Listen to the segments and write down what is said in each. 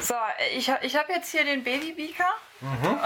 So, ich, ich habe jetzt hier den Babybeaker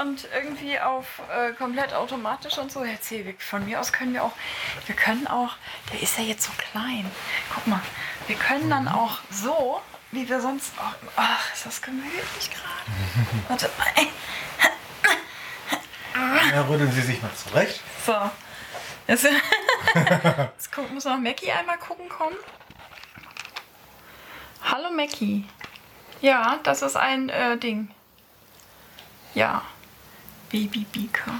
und irgendwie auf äh, komplett automatisch und so. Erzähl, wir- von mir aus können wir auch, wir können auch, der ist ja jetzt so klein. Guck mal, wir können dann auch so, wie wir sonst auch, ach, ist das gemütlich gerade. Warte mal. Ja, rütteln Sie sich mal zurecht. So. Jetzt, jetzt muss noch Mackie einmal gucken kommen. Hallo Mackie. Ja, das ist ein äh, Ding. Ja. Baby Beaker.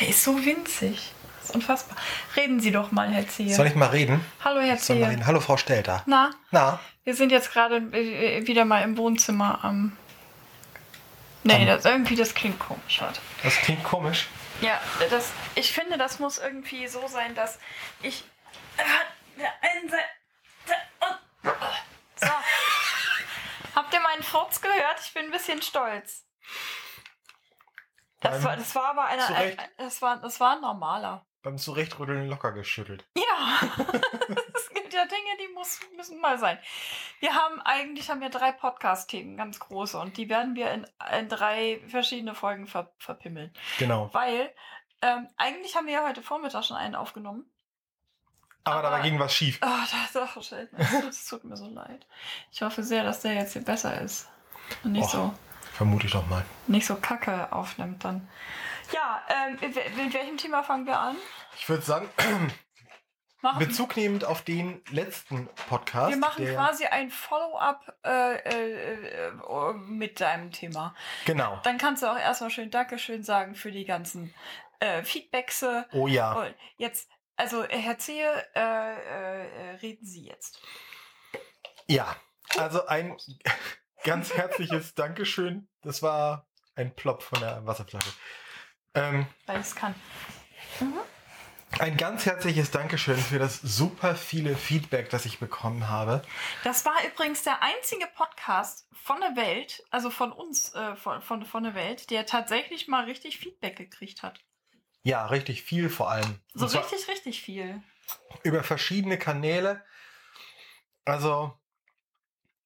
Der ist so winzig. Das ist unfassbar. Reden Sie doch mal, Herr Zehe. Soll ich mal reden? Hallo, Herr Soll mal Zehe. reden? Hallo, Frau Stelter. Na, Na, wir sind jetzt gerade äh, wieder mal im Wohnzimmer am. Nee, das, irgendwie, das klingt komisch. Warte. das klingt komisch. Ja, das, ich finde, das muss irgendwie so sein, dass ich. äh, der einen Seite und. So. Furz gehört? Ich bin ein bisschen stolz. Das war, das war aber einer. Ein, das, war, das war ein normaler. Beim Zurechtrütteln locker geschüttelt. Ja, es gibt ja Dinge, die muss, müssen mal sein. Wir haben eigentlich haben wir drei Podcast-Themen, ganz große, und die werden wir in, in drei verschiedene Folgen ver, verpimmeln. Genau. Weil ähm, eigentlich haben wir ja heute Vormittag schon einen aufgenommen. Aber dabei Aber- ging was schief. Oh, das, oh, shit, es tut, mir so leid. Ich hoffe sehr, dass der jetzt hier besser ist. Und nicht, Och. so, Vermute ich doch mal. nicht so kacke aufnimmt dann. Ja, ähm, mit, welchem Thema fangen wir an? Ich würde sagen, Machen, Bezug nehmend auf den letzten Podcast. wir machen quasi ein Follow-up äh, äh, äh, mit deinem Thema. Genau. Dann kannst du auch erstmal schön Dankeschön sagen für die ganzen äh, Feedbacks. Oh ja. Und jetzt, also Herr Zehe, äh, äh, äh, reden Sie jetzt. Ja. Also ein ganz herzliches Dankeschön. Das war ein Plop von der Wasserflasche. Ähm, Weil ich es kann. ein ganz herzliches Dankeschön für das super viele Feedback, das ich bekommen habe. Das war übrigens der einzige Podcast von der Welt, also von uns, äh, von, von, von der Welt, der tatsächlich mal richtig Feedback gekriegt hat. Ja, richtig viel vor allem. So richtig, richtig viel. über verschiedene Kanäle. Also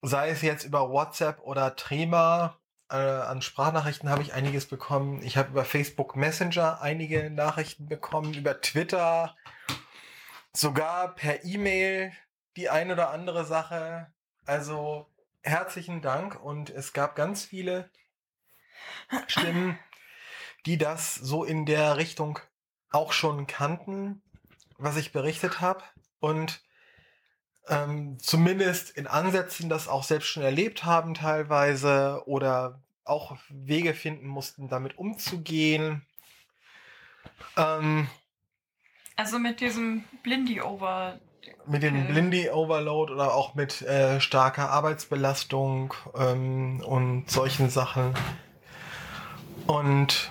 sei es jetzt über WhatsApp oder Trema. Äh, an Sprachnachrichten habe ich einiges bekommen. Ich habe über Facebook Messenger einige Nachrichten bekommen, über Twitter, sogar per E-Mail die ein oder andere Sache. Also herzlichen Dank und es gab ganz viele Stimmen, die das so in der Richtung auch schon kannten, was ich berichtet habe und ähm, zumindest in Ansätzen das auch selbst schon erlebt haben teilweise oder auch Wege finden mussten, damit umzugehen. Ähm, Also mit diesem Blindy-Over. mit dem Okay. Blindy Overload oder auch mit äh, starker Arbeitsbelastung ähm, und solchen Sachen. Und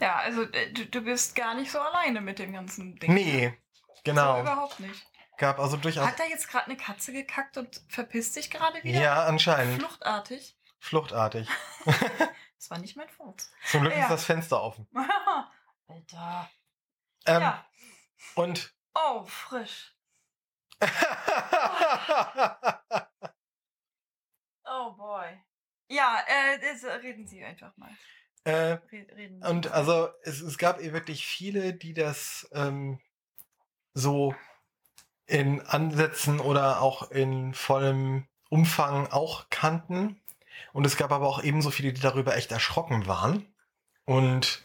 Ja, also äh, du, du bist gar nicht so alleine mit dem ganzen Ding. nee, So genau. überhaupt nicht. Gab also durchaus. Hat da jetzt gerade eine Katze gekackt und verpisst sich gerade wieder? Ja, anscheinend. Fluchtartig. Fluchtartig. Das war nicht mein Furz. Zum Glück Ja. ist das Fenster offen. Alter. Ähm, ja. Und Oh, frisch. Oh boy. Ja, äh, reden Sie einfach mal. Äh, und also es, es gab eh wirklich viele, die das ähm, so in Ansätzen oder auch in vollem Umfang auch kannten. Und es gab aber auch ebenso viele, die darüber echt erschrocken waren. Und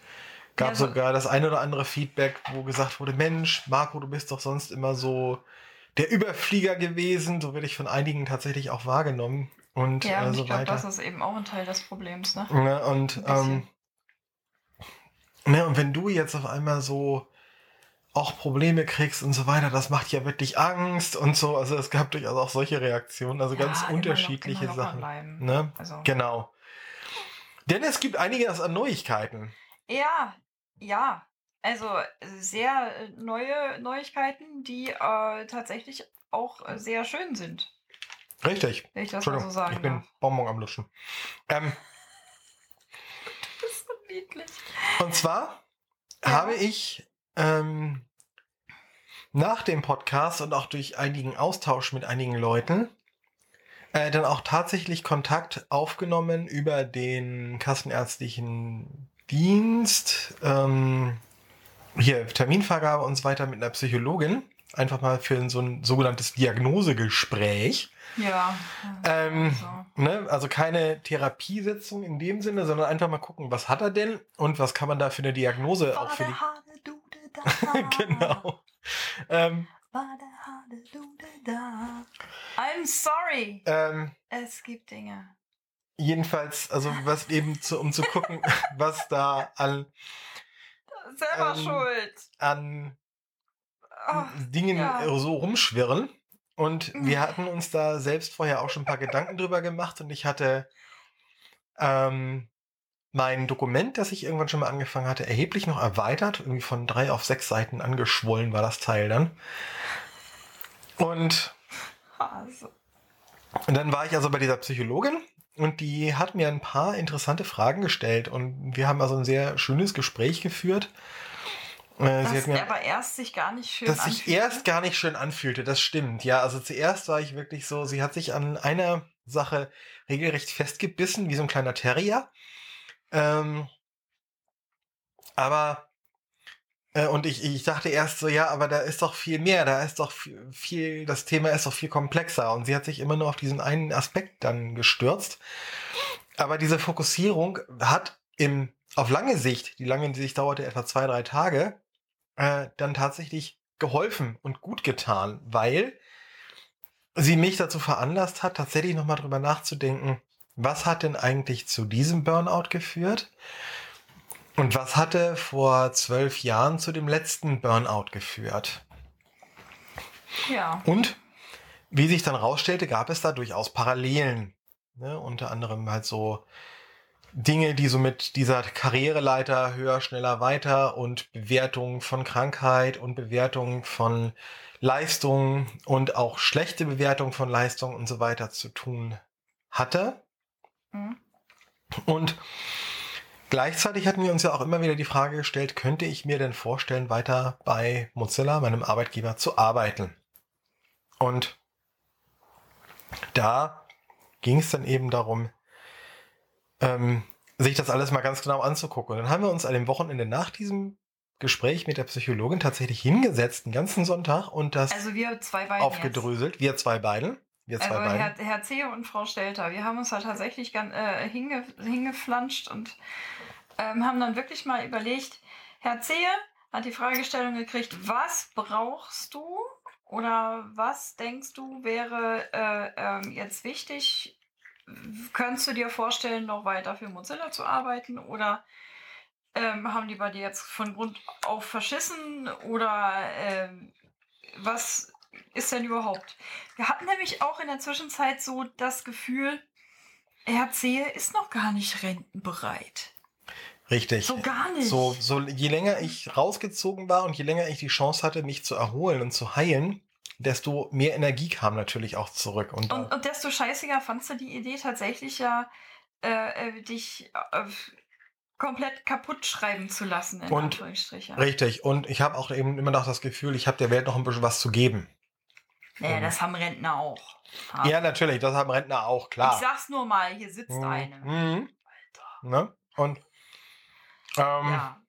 gab Ja, so- sogar das ein oder andere Feedback, wo gesagt wurde, Mensch, Marco, du bist doch sonst immer so der Überflieger gewesen. So werde ich von einigen tatsächlich auch wahrgenommen. Und Ja, äh, und so ich glaube, das ist eben auch ein Teil des Problems, ne? Ne, und, ähm, ne, und wenn du jetzt auf einmal so auch Probleme kriegst und so weiter, das macht ja wirklich Angst und so. Also es gab durchaus auch solche Reaktionen, also ganz Ja, immer unterschiedliche locker Sachen. Ne? Also. Genau. Denn es gibt einiges an Neuigkeiten. Ja, ja. Also sehr äh, neue Neuigkeiten, die äh, tatsächlich auch äh, sehr schön sind, Richtig. wenn ich das mal so sagen ich bin darf. Bonbon am Lutschen. Ähm, Und zwar Ja. habe ich ähm, nach dem Podcast und auch durch einigen Austausch mit einigen Leuten äh, dann auch tatsächlich Kontakt aufgenommen über den kassenärztlichen Dienst, ähm, hier Terminvergabe und so weiter mit einer Psychologin. Einfach mal für so ein sogenanntes Diagnosegespräch. Ja. Ähm, also. Ne? Also keine Therapiesitzung in dem Sinne, sondern einfach mal gucken, was hat er denn und was kann man da für eine Diagnose auch für die. genau. Ähm, I'm sorry. ähm, Es gibt Dinge. jedenfalls, also was eben zu, um zu gucken, was da an, Selber Ähm, schuld. an Oh, Dingen ja. äh, so rumschwirren. Und wir hatten uns da selbst vorher auch schon ein paar Gedanken drüber gemacht und ich hatte ähm, mein Dokument, das ich irgendwann schon mal angefangen hatte, erheblich noch erweitert. Irgendwie von drei auf sechs Seiten angeschwollen war das Teil dann. Und also. Und dann war ich also bei dieser Psychologin und die hat mir ein paar interessante Fragen gestellt und wir haben also ein sehr schönes Gespräch geführt. Äh, Das sie hat mir, aber erst sich gar nicht schön das sich anfühlte. erst gar nicht schön anfühlte, das stimmt. Ja, also zuerst war ich wirklich so, sie hat sich an einer Sache regelrecht festgebissen, wie so ein kleiner Terrier. Ähm, aber äh, und ich, ich dachte erst so, ja, aber da ist doch viel mehr, da ist doch viel, viel, das Thema ist doch viel komplexer. Und sie hat sich immer nur auf diesen einen Aspekt dann gestürzt. Aber diese Fokussierung hat im, auf lange Sicht, die lange Sicht dauerte etwa zwei, drei Tage, äh, dann tatsächlich geholfen und gut getan, weil sie mich dazu veranlasst hat, tatsächlich nochmal drüber nachzudenken, was hat denn eigentlich zu diesem Burnout geführt? Und was hatte vor zwölf Jahren zu dem letzten Burnout geführt? Ja. Und wie sich dann rausstellte, gab es da durchaus Parallelen. Ne? Unter anderem halt so Dinge, die so mit dieser Karriereleiter höher, schneller, weiter und Bewertung von Krankheit und Bewertung von Leistung und auch schlechte Bewertung von Leistung und so weiter zu tun hatte. Hm. Und gleichzeitig hatten wir uns ja auch immer wieder die Frage gestellt, könnte ich mir denn vorstellen, weiter bei Mozilla, meinem Arbeitgeber, zu arbeiten? Und da ging es dann eben darum, ähm, sich das alles mal ganz genau anzugucken. Und dann haben wir uns an dem Wochenende nach diesem Gespräch mit der Psychologin tatsächlich hingesetzt, den ganzen Sonntag, und das Also wir zwei beiden aufgedröselt. Wir zwei beiden. Wir Jetzt. zwei Also beiden. Herr, Herr Zehe und Frau Stelter, wir haben uns da tatsächlich gan- äh, hinge, hingeflanscht und ähm, haben dann wirklich mal überlegt, Herr Zehe hat die Fragestellung gekriegt, was brauchst du oder was denkst du wäre äh, ähm, jetzt wichtig? Könntest du dir vorstellen, noch weiter für Mozilla zu arbeiten oder ähm, haben die bei dir jetzt von Grund auf verschissen oder ähm, was ist denn überhaupt? Wir hatten nämlich auch in der Zwischenzeit so das Gefühl, Herr Zehe ist noch gar nicht rentenbereit. Richtig. So gar nicht. So, so je länger ich rausgezogen war und je länger ich die Chance hatte, mich zu erholen und zu heilen, desto mehr Energie kam natürlich auch zurück. Und, Und, und desto scheißiger fandst du die Idee tatsächlich ja, äh, äh, dich äh, komplett kaputt schreiben zu lassen, in Und- Anführungsstrichen. richtig. Und ich habe auch eben immer noch das Gefühl, ich habe der Welt noch ein bisschen was zu geben. Naja, das haben Rentner auch. Ha. Ja, natürlich, das haben Rentner auch, Ich klar. sag's nur mal, hier sitzt Mhm. eine. Mhm. Alter. Ne? Und, ähm, Ja.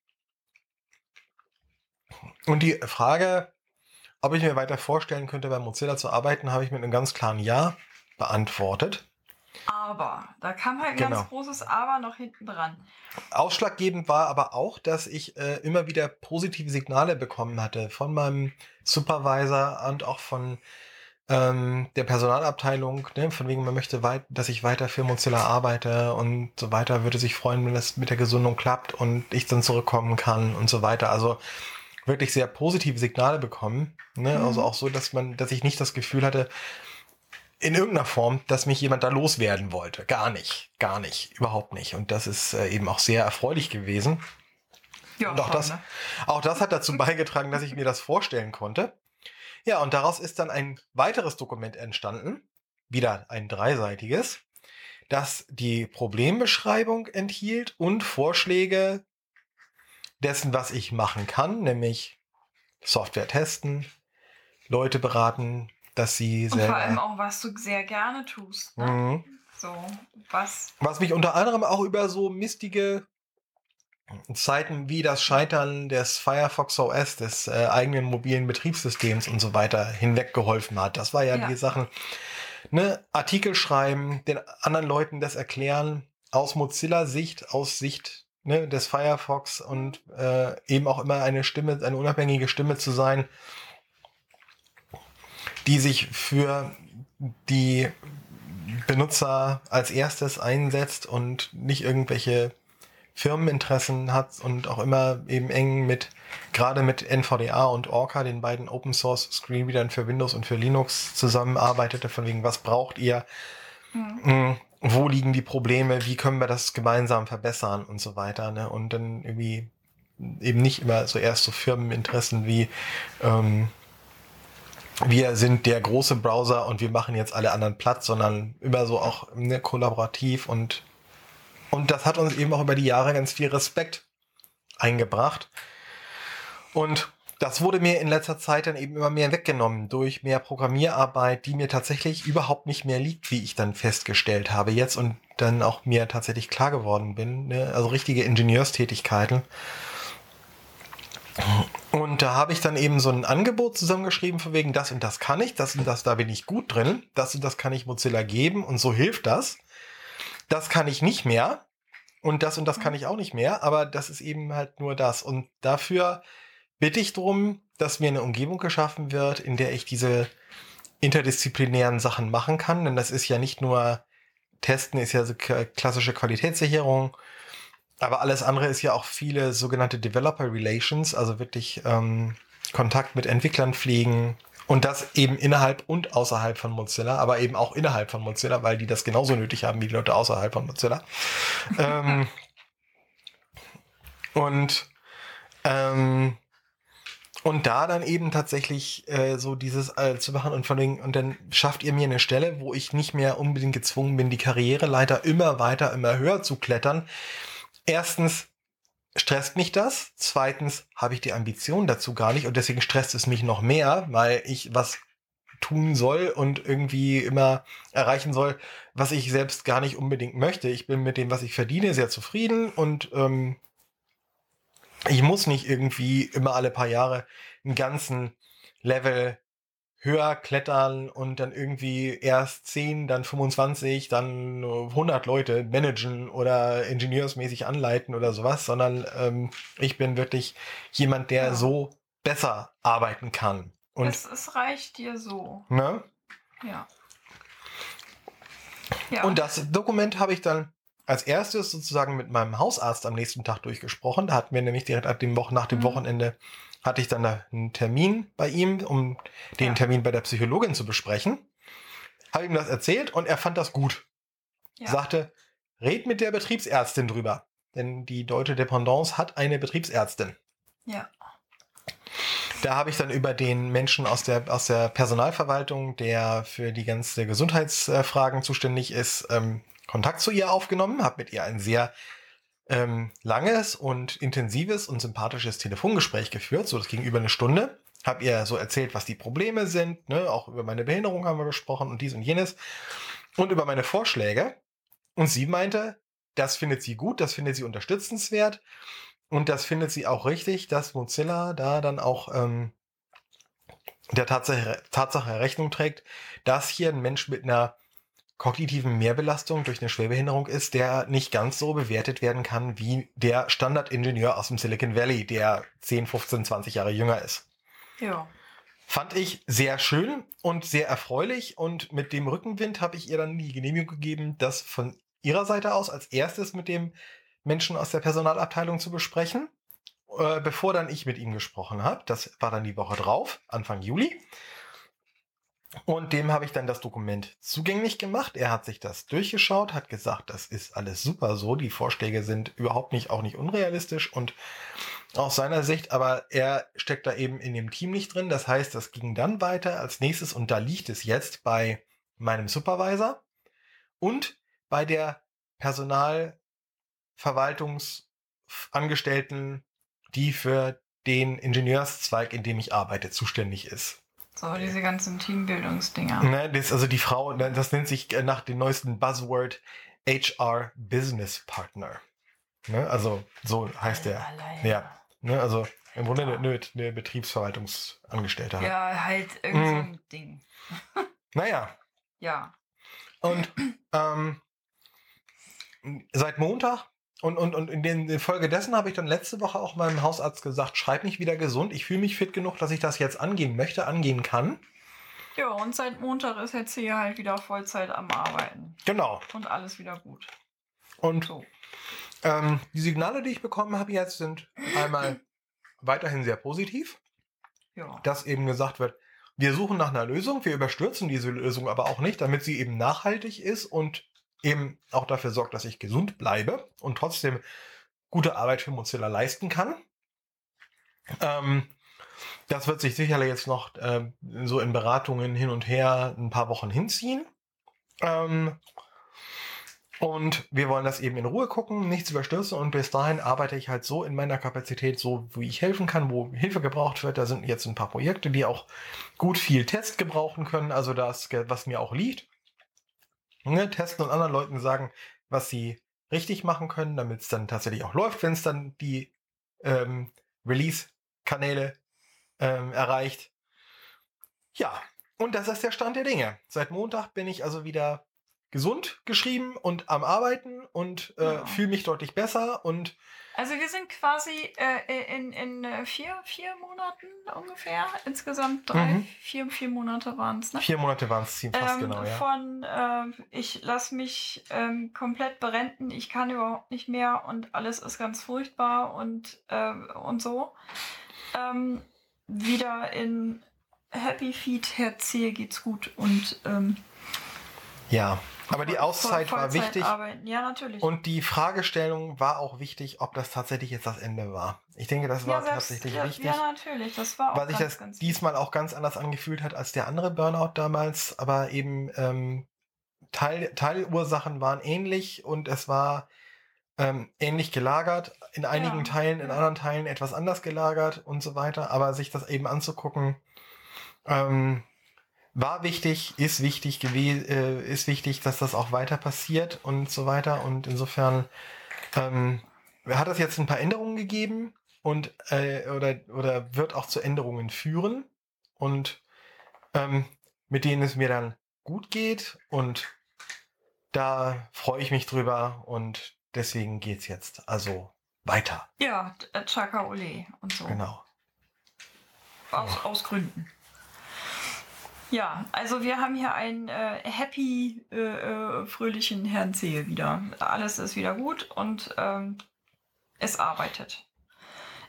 und die Frage, ob ich mir weiter vorstellen könnte, bei Mozilla zu arbeiten, habe ich mit einem ganz klaren Ja beantwortet. Aber, da kam halt ein Genau. ganz großes Aber noch hinten dran. Ausschlaggebend war aber auch, dass ich äh, immer wieder positive Signale bekommen hatte von meinem Supervisor und auch von ähm, der Personalabteilung, ne, von wegen, man möchte, weit, dass ich weiter für Mozilla arbeite und so weiter, würde sich freuen, wenn das mit der Gesundung klappt und ich dann zurückkommen kann und so weiter. Also wirklich sehr positive Signale bekommen. Ne? Mhm. Also auch so, dass man, dass ich nicht das Gefühl hatte, in irgendeiner Form, dass mich jemand da loswerden wollte. Gar nicht, gar nicht, überhaupt nicht. Und das ist äh, eben auch sehr erfreulich gewesen. Ja, Und auch schon, das- ne? Auch das hat dazu beigetragen, dass ich mir das vorstellen konnte. Ja, und daraus ist dann ein weiteres Dokument entstanden, wieder ein dreiseitiges, das die Problembeschreibung enthielt und Vorschläge dessen, was ich machen kann, nämlich Software testen, Leute beraten, dass sie Und selber. vor allem auch, was du sehr gerne tust. Ne? Mhm. So, was. Was mich unter anderem auch über so mistige Zeiten wie das Scheitern des Firefox OS, des äh, eigenen mobilen Betriebssystems und so weiter hinweggeholfen hat. Das war ja, Ja. die Sachen. Ne, Artikel schreiben, den anderen Leuten das erklären, aus Mozilla-Sicht, aus Sicht ne, des Firefox und äh, eben auch immer eine Stimme, eine unabhängige Stimme zu sein, die sich für die Benutzer als erstes einsetzt und nicht irgendwelche Firmeninteressen hat und auch immer eben eng mit, gerade mit NVDA und Orca, den beiden Open Source Screenreadern für Windows und für Linux zusammenarbeitete, von wegen, was braucht ihr, Hm. Wo liegen die Probleme, wie können wir das gemeinsam verbessern und so weiter. Ne? Und dann irgendwie eben nicht immer so erst so Firmeninteressen wie ähm, wir sind der große Browser und wir machen jetzt alle anderen platt, sondern immer so auch ne, kollaborativ und und das hat uns eben auch über die Jahre ganz viel Respekt eingebracht. Und das wurde mir in letzter Zeit dann eben immer mehr weggenommen durch mehr Programmierarbeit, die mir tatsächlich überhaupt nicht mehr liegt, wie ich dann festgestellt habe jetzt und dann auch mir tatsächlich klar geworden bin. Ne? Also richtige Ingenieurstätigkeiten. Und da habe ich dann eben so ein Angebot zusammengeschrieben, von wegen das und das kann ich, das und das, da bin ich gut drin, das und das kann ich Mozilla geben und so hilft das. Das kann ich nicht mehr und das und das kann ich auch nicht mehr, aber das ist eben halt nur das. Und dafür bitte ich darum, dass mir eine Umgebung geschaffen wird, in der ich diese interdisziplinären Sachen machen kann, denn das ist ja nicht nur Testen, ist ja so klassische Qualitätssicherung, aber alles andere ist ja auch viele sogenannte Developer Relations, also wirklich ähm, Kontakt mit Entwicklern pflegen. Und das eben innerhalb und außerhalb von Mozilla, aber eben auch innerhalb von Mozilla, weil die das genauso nötig haben wie die Leute außerhalb von Mozilla. ähm, und ähm, und da dann eben tatsächlich äh, so dieses äh, zu machen und von wegen, und dann schafft ihr mir eine Stelle, wo ich nicht mehr unbedingt gezwungen bin, die Karriereleiter immer weiter, immer höher zu klettern. Erstens stresst mich das. Zweitens habe ich die Ambition dazu gar nicht und deswegen stresst es mich noch mehr, weil ich was tun soll und irgendwie immer erreichen soll, was ich selbst gar nicht unbedingt möchte. Ich bin mit dem, was ich verdiene, sehr zufrieden und ähm, ich muss nicht irgendwie immer alle paar Jahre einen ganzen Level höher klettern und dann irgendwie erst 10, dann 25, dann 100 Leute managen oder ingenieursmäßig anleiten oder sowas, sondern ähm, ich bin wirklich jemand, der Ja. so besser arbeiten kann. Und es, es reicht dir so. ne? Ja. Ja. Und das Dokument habe ich dann als erstes sozusagen mit meinem Hausarzt am nächsten Tag durchgesprochen. Da hatten wir nämlich direkt ab dem Wochen, nach dem Mhm. Wochenende hatte ich dann da einen Termin bei ihm, um den Ja. Termin bei der Psychologin zu besprechen. Habe ihm das erzählt und er fand das gut. ja. Sagte, red mit der Betriebsärztin drüber. Denn die deutsche Dependance hat eine Betriebsärztin. ja. Da habe ich dann über den Menschen aus der, aus der Personalverwaltung, der für die ganze Gesundheitsfragen zuständig ist, ähm, Kontakt zu ihr aufgenommen, habe mit ihr ein sehr ähm, langes und intensives und sympathisches Telefongespräch geführt, so das ging über eine Stunde. Habe ihr so erzählt, was die Probleme sind, ne? auch über meine Behinderung haben wir gesprochen und dies und jenes und über meine Vorschläge. Und sie meinte, das findet sie gut, das findet sie unterstützenswert und das findet sie auch richtig, dass Mozilla da dann auch ähm, der Tatsache, Tatsache Rechnung trägt, dass hier ein Mensch mit einer kognitiven Mehrbelastung durch eine Schwerbehinderung ist, der nicht ganz so bewertet werden kann wie der Standardingenieur aus dem Silicon Valley, der 10, 15, 20 Jahre jünger ist. Ja. Fand ich sehr schön und sehr erfreulich und mit dem Rückenwind habe ich ihr dann die Genehmigung gegeben, das von ihrer Seite aus als erstes mit dem Menschen aus der Personalabteilung zu besprechen, äh, bevor dann ich mit ihm gesprochen habe. Das war dann die Woche drauf, Anfang Juli. Und dem habe ich dann das Dokument zugänglich gemacht. Er hat sich das durchgeschaut, hat gesagt, das ist alles super so. Die Vorschläge sind überhaupt nicht, auch nicht unrealistisch und aus seiner Sicht, aber er steckt da eben in dem Team nicht drin. Das heißt, das ging dann weiter als nächstes und da liegt es jetzt bei meinem Supervisor und bei der Personalverwaltungsangestellten, die für den Ingenieurszweig, in dem ich arbeite, zuständig ist. So, diese ganzen Teambildungsdinger. Ne, das, also die Frau, ne, das nennt sich äh, nach dem neuesten Buzzword HR Business Partner. Ne, also so heißt der. Alleine. Ja. Ne, also im Grunde eine, eine, eine Betriebsverwaltungsangestellte. Ja, halt irgend so Mhm. ein Ding. Naja, Ja. und ähm, seit Montag und, und, und in den in Folge dessen habe ich dann letzte Woche auch meinem Hausarzt gesagt, schreib mich wieder gesund. Ich fühle mich fit genug, dass ich das jetzt angehen möchte, angehen kann. Ja, und seit Montag ist jetzt hier halt wieder Vollzeit am Arbeiten. Genau. Und alles wieder gut. Und So. ähm, die Signale, die ich bekommen habe jetzt, sind einmal weiterhin sehr positiv. Ja. dass eben gesagt wird, wir suchen nach einer Lösung, wir überstürzen diese Lösung aber auch nicht, damit sie eben nachhaltig ist und eben auch dafür sorgt, dass ich gesund bleibe und trotzdem gute Arbeit für Mozilla leisten kann. Ähm, das wird sich sicherlich jetzt noch ähm, so in Beratungen hin und her ein paar Wochen hinziehen. Ähm, und wir wollen das eben in Ruhe gucken, nichts überstürzen und bis dahin arbeite ich halt so in meiner Kapazität, so wie ich helfen kann, wo Hilfe gebraucht wird. Da sind jetzt ein paar Projekte, die auch gut viel Test gebrauchen können, also das, was mir auch liegt. Ne, testen und anderen Leuten sagen, was sie richtig machen können, damit es dann tatsächlich auch läuft, wenn es dann die ähm, Release-Kanäle ähm, erreicht. Ja, und das ist der Stand der Dinge. Seit Montag bin ich also wieder gesund geschrieben und am Arbeiten und äh, Ja. fühle mich deutlich besser und Also wir sind quasi äh, in, in äh, vier, vier Monaten ungefähr. Insgesamt drei, Mhm. vier, vier Monate waren es. Ne? vier Monate waren es fast Ähm, genau, ja. Von äh, ich lasse mich ähm, komplett berenten, ich kann überhaupt nicht mehr und alles ist ganz furchtbar und, äh, und so. Ähm, wieder in Happy Feet Herzie geht's gut und ähm, Ja, aber die Voll- Auszeit war wichtig arbeiten. Ja, natürlich. und die Fragestellung war auch wichtig, ob das tatsächlich jetzt das Ende war. Ich denke, das war ja, selbst- tatsächlich ja, wichtig. Ja, natürlich. Das war auch weil sich das ganz diesmal auch ganz anders angefühlt hat als der andere Burnout damals, aber eben ähm, Teil, Teilursachen waren ähnlich und es war ähm, ähnlich gelagert, in einigen Ja, Teilen, in anderen Teilen etwas anders gelagert und so weiter, aber sich das eben anzugucken, ähm, war wichtig, ist wichtig gewesen, äh, ist wichtig, dass das auch weiter passiert und so weiter und insofern ähm, hat es jetzt ein paar Änderungen gegeben und äh, oder oder wird auch zu Änderungen führen und ähm, mit denen es mir dann gut geht und da freue ich mich drüber und deswegen geht's jetzt also weiter. Ja, Chaka Ole und so. Genau. Aus, aus Gründen. Ja, also wir haben hier einen äh, happy, äh, äh, fröhlichen Herrn Zehe wieder. Alles ist wieder gut und ähm, es arbeitet.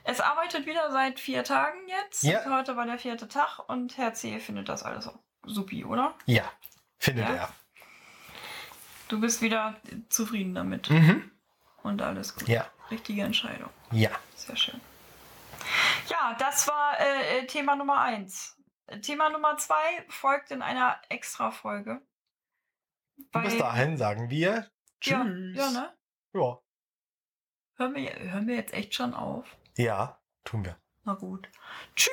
Es arbeitet wieder seit vier Tagen jetzt. Ja. Heute war der vierte Tag und Herr Zehe findet das alles auch supi, oder? Ja, findet Ja? er. Du bist wieder zufrieden damit Mhm. und alles gut. Ja, Richtige Entscheidung. ja. Sehr schön. Ja, das war äh, äh, Thema Nummer eins. Thema Nummer zwei folgt in einer Extra-Folge. Bis dahin sagen wir Ja, Tschüss. ja, ne? Ja. Hören wir, hören wir jetzt echt schon auf? Ja, tun wir. Na gut. Tschüss.